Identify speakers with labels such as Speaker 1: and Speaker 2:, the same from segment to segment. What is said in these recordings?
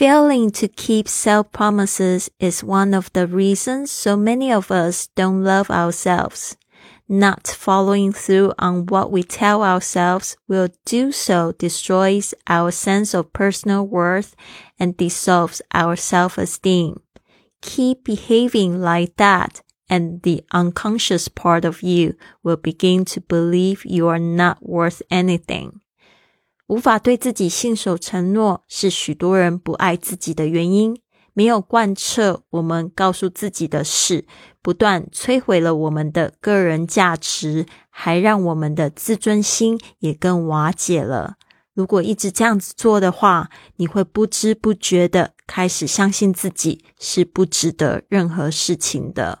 Speaker 1: Failing to keep self promises is one of the reasons so many of us don't love ourselves. Not following through on what we tell ourselves will do so destroys our sense of personal worth and dissolves our self esteem. Keep behaving like that and the unconscious part of you will begin to believe you are not worth anything. 无法对自己信守承诺，是许多人不爱自己的原因。没有贯彻我们告诉自己的事，不断摧毁了我们的个人价值，还让我们的自尊心也更瓦解了。如果一直这样子做的话，你会不知不觉的开始相信自己是不值得任何事情的。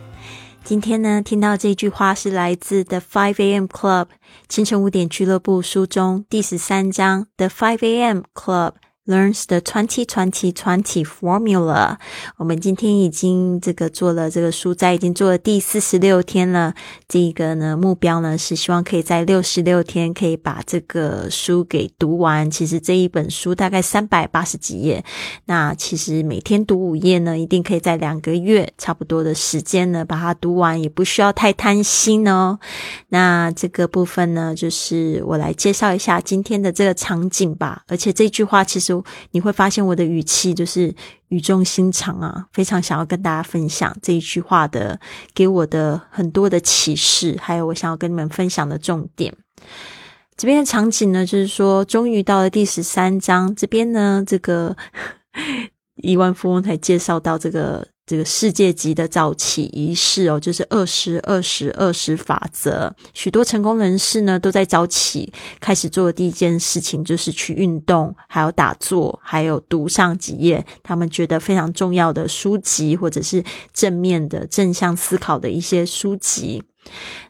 Speaker 1: 今天呢，听到这句话是来自 The Five A.M. Club 清晨五点俱乐部书中第十三章 The Five A.M. Club。Learns the twenty twenty twenty formula。我们今天已经这个做了这个书斋，已经做了第四十六天了。这个呢目标呢是希望可以在六十六天可以把这个书给读完。其实这一本书大概三百八十几页，那其实每天读五页呢，一定可以在两个月差不多的时间呢把它读完，也不需要太贪心哦。那这个部分呢，就是我来介绍一下今天的这个场景吧。而且这句话其实。你会发现我的语气就是语重心长啊，非常想要跟大家分享这一句话的给我的很多的启示，还有我想要跟你们分享的重点。这边的场景呢，就是说，终于到了第十三章，这边呢，这个 亿万富翁才介绍到这个。这个世界级的早起仪式哦，就是二十二十二十法则。许多成功人士呢，都在早起开始做的第一件事情，就是去运动，还有打坐，还有读上几页他们觉得非常重要的书籍，或者是正面的正向思考的一些书籍。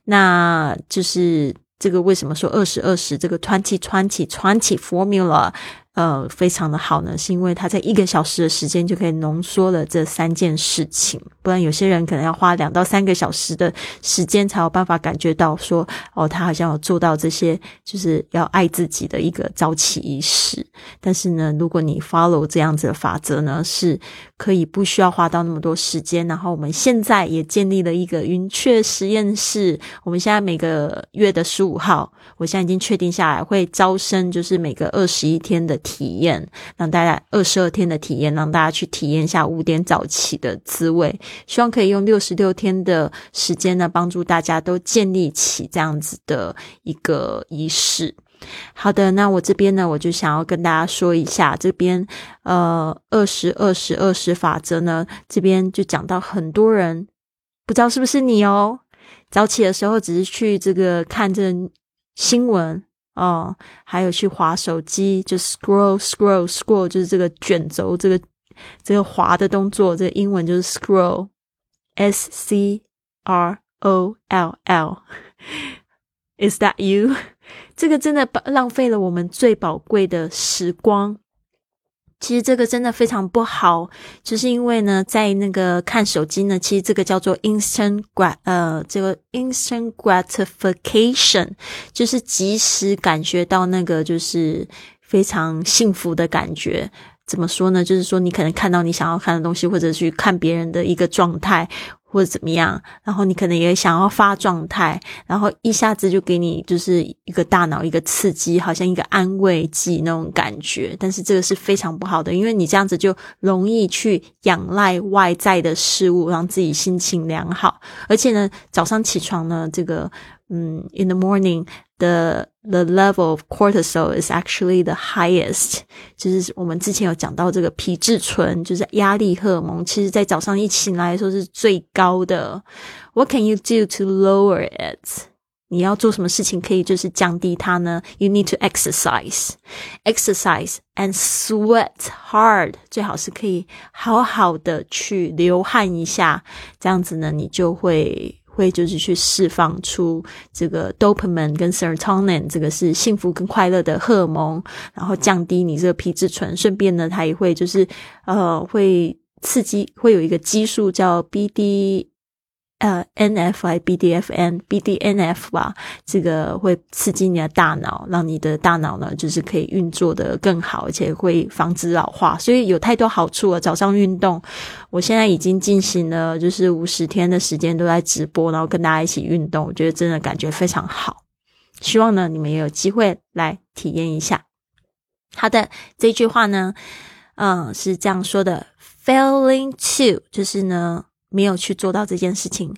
Speaker 1: 那就是这个为什么说二十二十这个 twenty twenty twenty formula？呃，非常的好呢，是因为他在一个小时的时间就可以浓缩了这三件事情，不然有些人可能要花两到三个小时的时间才有办法感觉到说，哦，他好像有做到这些，就是要爱自己的一个早起仪式。但是呢，如果你 follow 这样子的法则呢，是可以不需要花到那么多时间。然后我们现在也建立了一个云雀实验室，我们现在每个月的十五号，我现在已经确定下来会招生，就是每个二十一天的。体验让大家二十二天的体验，让大家去体验一下五点早起的滋味。希望可以用六十六天的时间呢，帮助大家都建立起这样子的一个仪式。好的，那我这边呢，我就想要跟大家说一下，这边呃二十二十二十法则呢，这边就讲到很多人不知道是不是你哦，早起的时候只是去这个看这新闻。哦，还有去划手机，就 scroll scroll scroll，就是这个卷轴，这个这个滑的动作，这个英文就是 scroll，s c r o l l，is that you？这个真的浪费了我们最宝贵的时光。其实这个真的非常不好，就是因为呢，在那个看手机呢，其实这个叫做 instant grat 呃，这个 instant gratification，就是及时感觉到那个就是非常幸福的感觉。怎么说呢？就是说你可能看到你想要看的东西，或者去看别人的一个状态。或者怎么样，然后你可能也想要发状态，然后一下子就给你就是一个大脑一个刺激，好像一个安慰剂那种感觉。但是这个是非常不好的，因为你这样子就容易去仰赖外在的事物，让自己心情良好。而且呢，早上起床呢，这个 嗯，in the morning。the the level of cortisol is actually the highest，就是我们之前有讲到这个皮质醇，就是压力荷尔蒙，其实在早上一醒来的时候是最高的。What can you do to lower it？ 你要做什么事情可以就是降低它呢？You need to exercise, exercise and sweat hard。最好是可以好好的去流汗一下，这样子呢，你就会 会就是去释放出这个 dopamine 跟 serotonin，这个是幸福跟快乐的荷尔蒙，然后降低你这个皮质醇，顺便呢，它也会就是呃会刺激，会有一个激素叫 BD。呃，N F I B D F N B D N F 吧，这个会刺激你的大脑，让你的大脑呢，就是可以运作的更好，而且会防止老化，所以有太多好处了。早上运动，我现在已经进行了就是五十天的时间都在直播，然后跟大家一起运动，我觉得真的感觉非常好。希望呢，你们也有机会来体验一下。好的，这句话呢，嗯，是这样说的：Failing to，就是呢。没有去做到这件事情，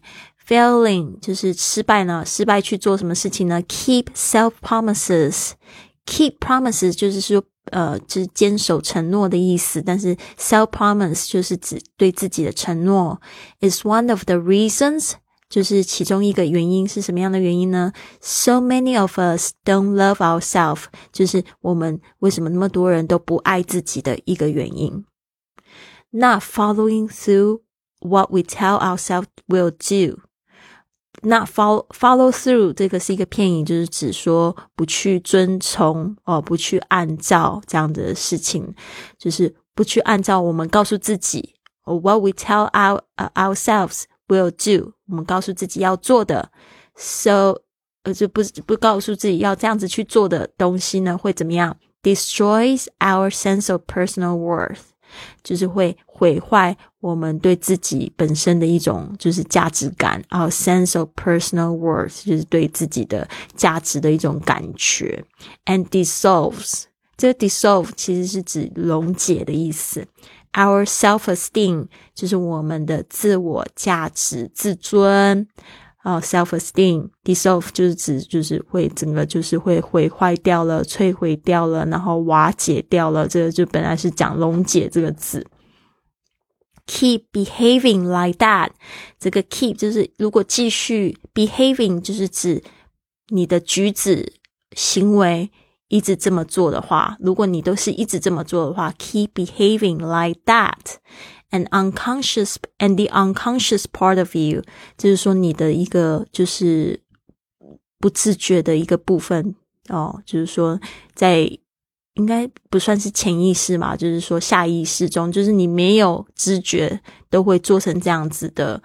Speaker 1: failing 就是失败呢？失败去做什么事情呢？Keep self promises，keep promises 就是说，呃，就是坚守承诺的意思。但是 self promise 就是指对自己的承诺。Is one of the reasons，就是其中一个原因是什么样的原因呢？So many of us don't love ourselves，就是我们为什么那么多人都不爱自己的一个原因。Not following through。 What we tell ourselves we'll do, not follow follow through，这个是一个片语，就是指说不去遵从哦，不去按照这样的事情，就是不去按照我们告诉自己，What we tell our ourselves we'll do，我们告诉自己要做的，so 呃就不不告诉自己要这样子去做的东西呢，会怎么样？Destroys our sense of personal worth。 就是会毁坏我们对自己本身的一种就是价值感，our sense of personal worth，就是对自己的价值的一种感觉，and dissolves，这个 dissolve 其实是指溶解的意思，our self-esteem 就是我们的自我价值、自尊。啊，self-esteem dissolve 就是指就是会整个就是会毁坏掉了、摧毁掉了，然后瓦解掉了。这个就本来是讲溶解这个字。Keep behaving like that，这个 keep 就是如果继续 behaving 就是指你的举止行为一直这么做的话，如果你都是一直这么做的话，keep behaving like that。An unconscious and the unconscious part of you，就是说你的一个就是不自觉的一个部分哦，就是说在应该不算是潜意识嘛，就是说下意识中，就是你没有知觉都会做成这样子的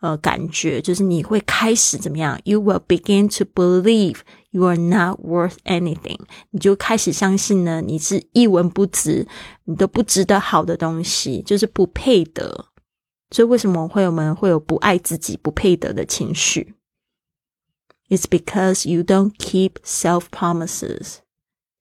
Speaker 1: 呃感觉，就是你会开始怎么样？You will begin to believe You are not worth anything，你就开始相信呢，你是一文不值，你都不值得好的东西，就是不配得。所以为什么会我们会有不爱自己、不配得的情绪？It's because you don't keep self promises，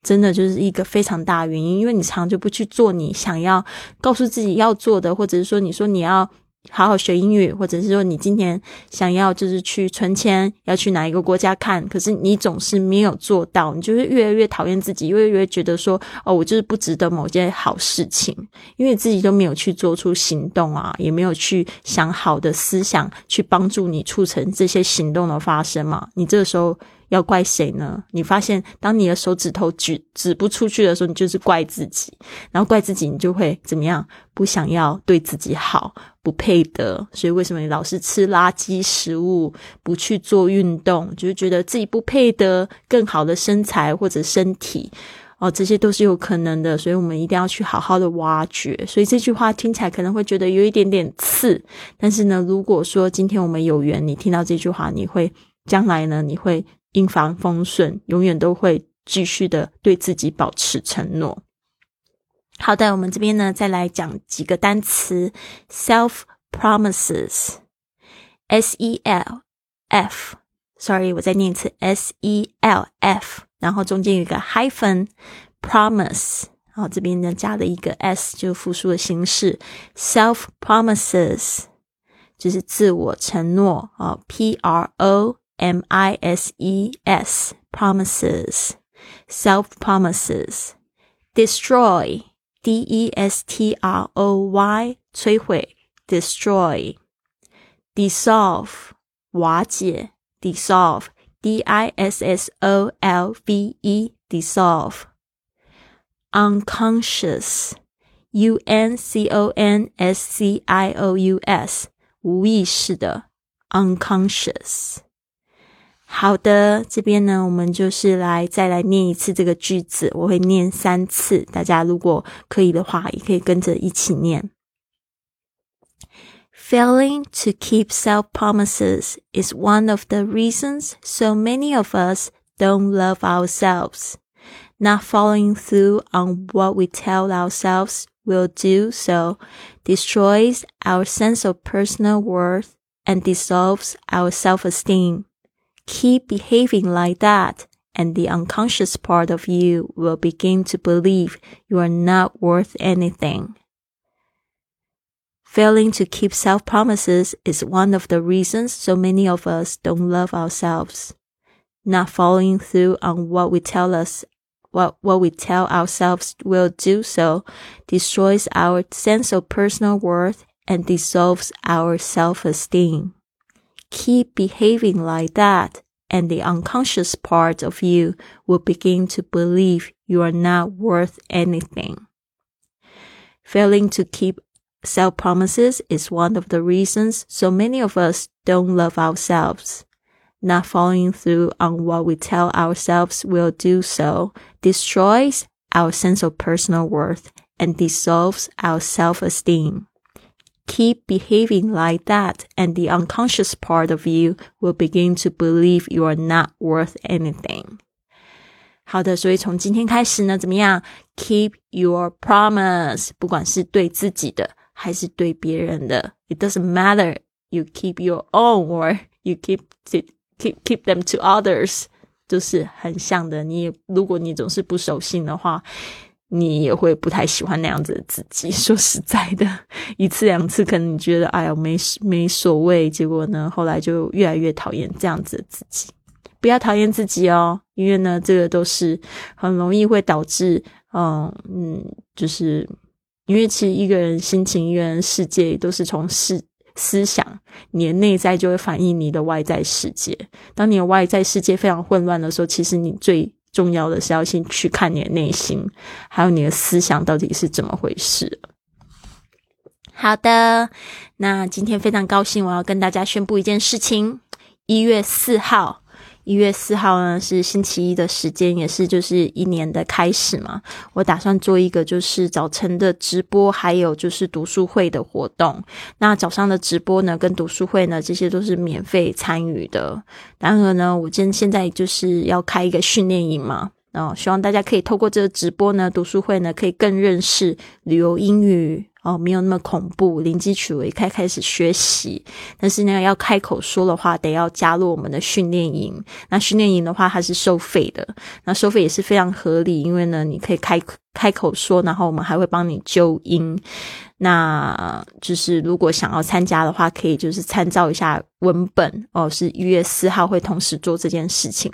Speaker 1: 真的就是一个非常大原因，因为你常就不去做你想要告诉自己要做的，或者是说你说你要。好好学英语，或者是说你今天想要就是去存钱，要去哪一个国家看，可是你总是没有做到，你就是越来越讨厌自己，越来越觉得说哦，我就是不值得某件好事情，因为自己都没有去做出行动啊，也没有去想好的思想去帮助你促成这些行动的发生嘛，你这个时候。要怪谁呢？你发现，当你的手指头举指不出去的时候，你就是怪自己，然后怪自己，你就会怎么样？不想要对自己好，不配得。所以，为什么你老是吃垃圾食物，不去做运动，就是觉得自己不配得更好的身材或者身体？哦，这些都是有可能的。所以我们一定要去好好的挖掘。所以这句话听起来可能会觉得有一点点刺，但是呢，如果说今天我们有缘，你听到这句话，你会将来呢，你会。一帆风顺，永远都会继续的对自己保持承诺。好的，我们这边呢，再来讲几个单词：self promises，s e l f，sorry，我再念一次，s e l f，然后中间有一个 hyphen，promise，然后这边呢加了一个 s，就复数的形式，self promises 就是自我承诺啊，p r o。M I S E S promises self promises destroy D E S T R O Y 摧毁 destroy dissolve 瓦解 dissolve D I S S O L V E dissolve unconscious U N C O N S C I O U S 无意识的 unconscious。 好的，这边呢，我们就是来再来念一次这个句子，我会念三次，大家如果可以的话，也可以跟着一起念。Failing to keep self promises is one of the reasons so many of us don't love ourselves. Not following through on what we tell ourselves will do so destroys our sense of personal worth and dissolves our self esteem keep behaving like that, and the unconscious part of you will begin to believe you are not worth anything. Failing to keep self promises is one of the reasons so many of us don't love ourselves. Not following through on what we tell us what, what we tell ourselves will do so destroys our sense of personal worth and dissolves our self esteem keep behaving like that, and the unconscious part of you will begin to believe you are not worth anything. Failing to keep self promises is one of the reasons so many of us don't love ourselves. Not following through on what we tell ourselves we'll do so destroys our sense of personal worth and dissolves our self esteem keep behaving like that, and the unconscious part of you will begin to believe you are not worth anything. 好的，所以从今天开始呢，怎么样？Keep your promise，不管是对自己的还是对别人的，it doesn't matter. You keep your own, or you keep to, keep keep them to others，就是很像的。你如果你总是不守信的话， 你也会不太喜欢那样子的自己。说实在的，一次两次可能你觉得哎呀没没所谓，结果呢后来就越来越讨厌这样子的自己。不要讨厌自己哦，因为呢这个都是很容易会导致，嗯嗯，就是因为其实一个人心情、一个人世界都是从思思想，你的内在就会反映你的外在世界。当你的外在世界非常混乱的时候，其实你最重要的是要先去看你的内心，还有你的思想到底是怎么回事。好的，那今天非常高兴，我要跟大家宣布一件事情：一月四号。一月四号呢是星期一的时间，也是就是一年的开始嘛。我打算做一个就是早晨的直播，还有就是读书会的活动。那早上的直播呢，跟读书会呢，这些都是免费参与的。然而呢，我今现在就是要开一个训练营嘛，哦，希望大家可以透过这个直播呢，读书会呢，可以更认识旅游英语。哦，没有那么恐怖，零基础也开开始学习。但是呢，要开口说的话，得要加入我们的训练营。那训练营的话，它是收费的。那收费也是非常合理，因为呢，你可以开开口说，然后我们还会帮你纠音。那就是如果想要参加的话，可以就是参照一下文本哦。是一月四号会同时做这件事情。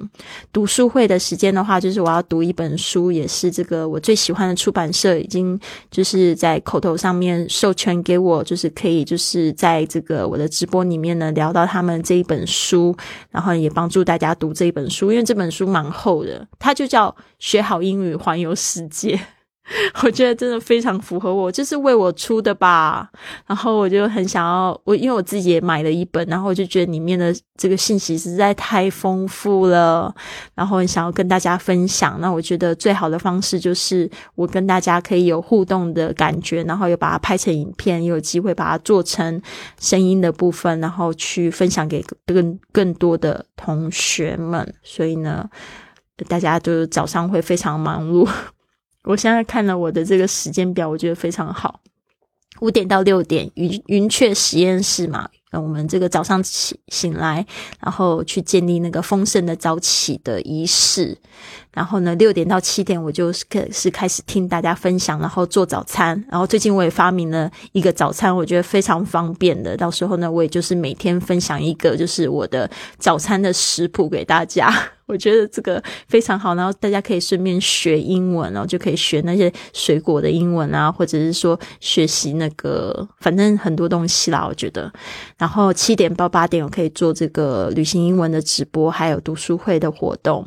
Speaker 1: 读书会的时间的话，就是我要读一本书，也是这个我最喜欢的出版社已经就是在口头上面授权给我，就是可以就是在这个我的直播里面呢聊到他们这一本书，然后也帮助大家读这一本书，因为这本书蛮厚的，它就叫《学好英语环游世界》。我觉得真的非常符合我，就是为我出的吧。然后我就很想要，我因为我自己也买了一本，然后我就觉得里面的这个信息实在太丰富了，然后很想要跟大家分享。那我觉得最好的方式就是我跟大家可以有互动的感觉，然后又把它拍成影片，有机会把它做成声音的部分，然后去分享给更更多的同学们。所以呢，大家就早上会非常忙碌。我现在看了我的这个时间表，我觉得非常好。五点到六点，云云雀实验室嘛，我们这个早上起醒来，然后去建立那个丰盛的早起的仪式。然后呢，六点到七点，我就是是开始听大家分享，然后做早餐。然后最近我也发明了一个早餐，我觉得非常方便的。到时候呢，我也就是每天分享一个，就是我的早餐的食谱给大家。我觉得这个非常好，然后大家可以顺便学英文哦，就可以学那些水果的英文啊，或者是说学习那个，反正很多东西啦。我觉得，然后七点到八点我可以做这个旅行英文的直播，还有读书会的活动。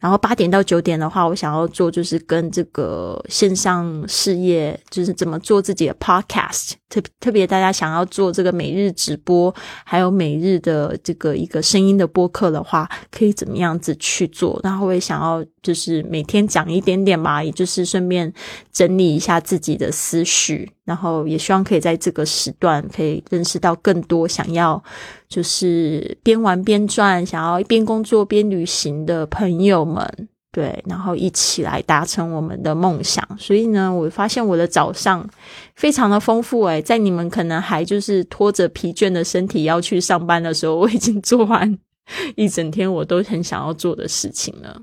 Speaker 1: 然后八点到九点的话，我想要做就是跟这个线上事业，就是怎么做自己的 podcast，特特别大家想要做这个每日直播，还有每日的这个一个声音的播客的话，可以怎么样子去做？然后我也想要就是每天讲一点点吧，也就是顺便整理一下自己的思绪，然后也希望可以在这个时段可以认识到更多想要就是边玩边赚，想要一边工作边旅行的朋友。们对，然后一起来达成我们的梦想。所以呢，我发现我的早上非常的丰富诶，在你们可能还就是拖着疲倦的身体要去上班的时候，我已经做完 一整天我都很想要做的事情了。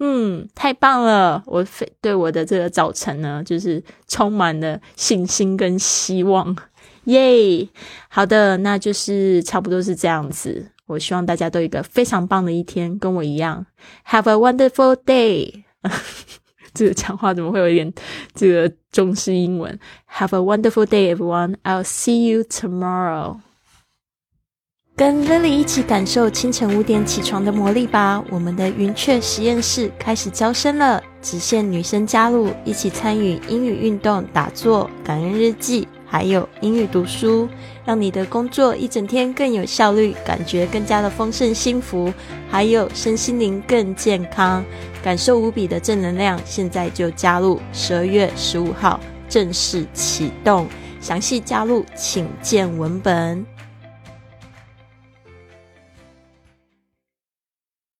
Speaker 1: 嗯，太棒了！我非对我的这个早晨呢，就是充满了信心跟希望。耶，好的，那就是差不多是这样子。我希望大家都有一个非常棒的一天，跟我一样，Have a wonderful day。这个讲话怎么会有一点这个中式英文？Have a wonderful day, everyone. I'll see you tomorrow. 跟 Lily 一起感受清晨五点起床的魔力吧！我们的云雀实验室开始招生了，只限女生加入，一起参与英语运动、打坐、感恩日记。还有英语读书，让你的工作一整天更有效率，感觉更加的丰盛幸福，还有身心灵更健康，感受无比的正能量。现在就加入，十二月十五号正式启动，详细加入请见文本。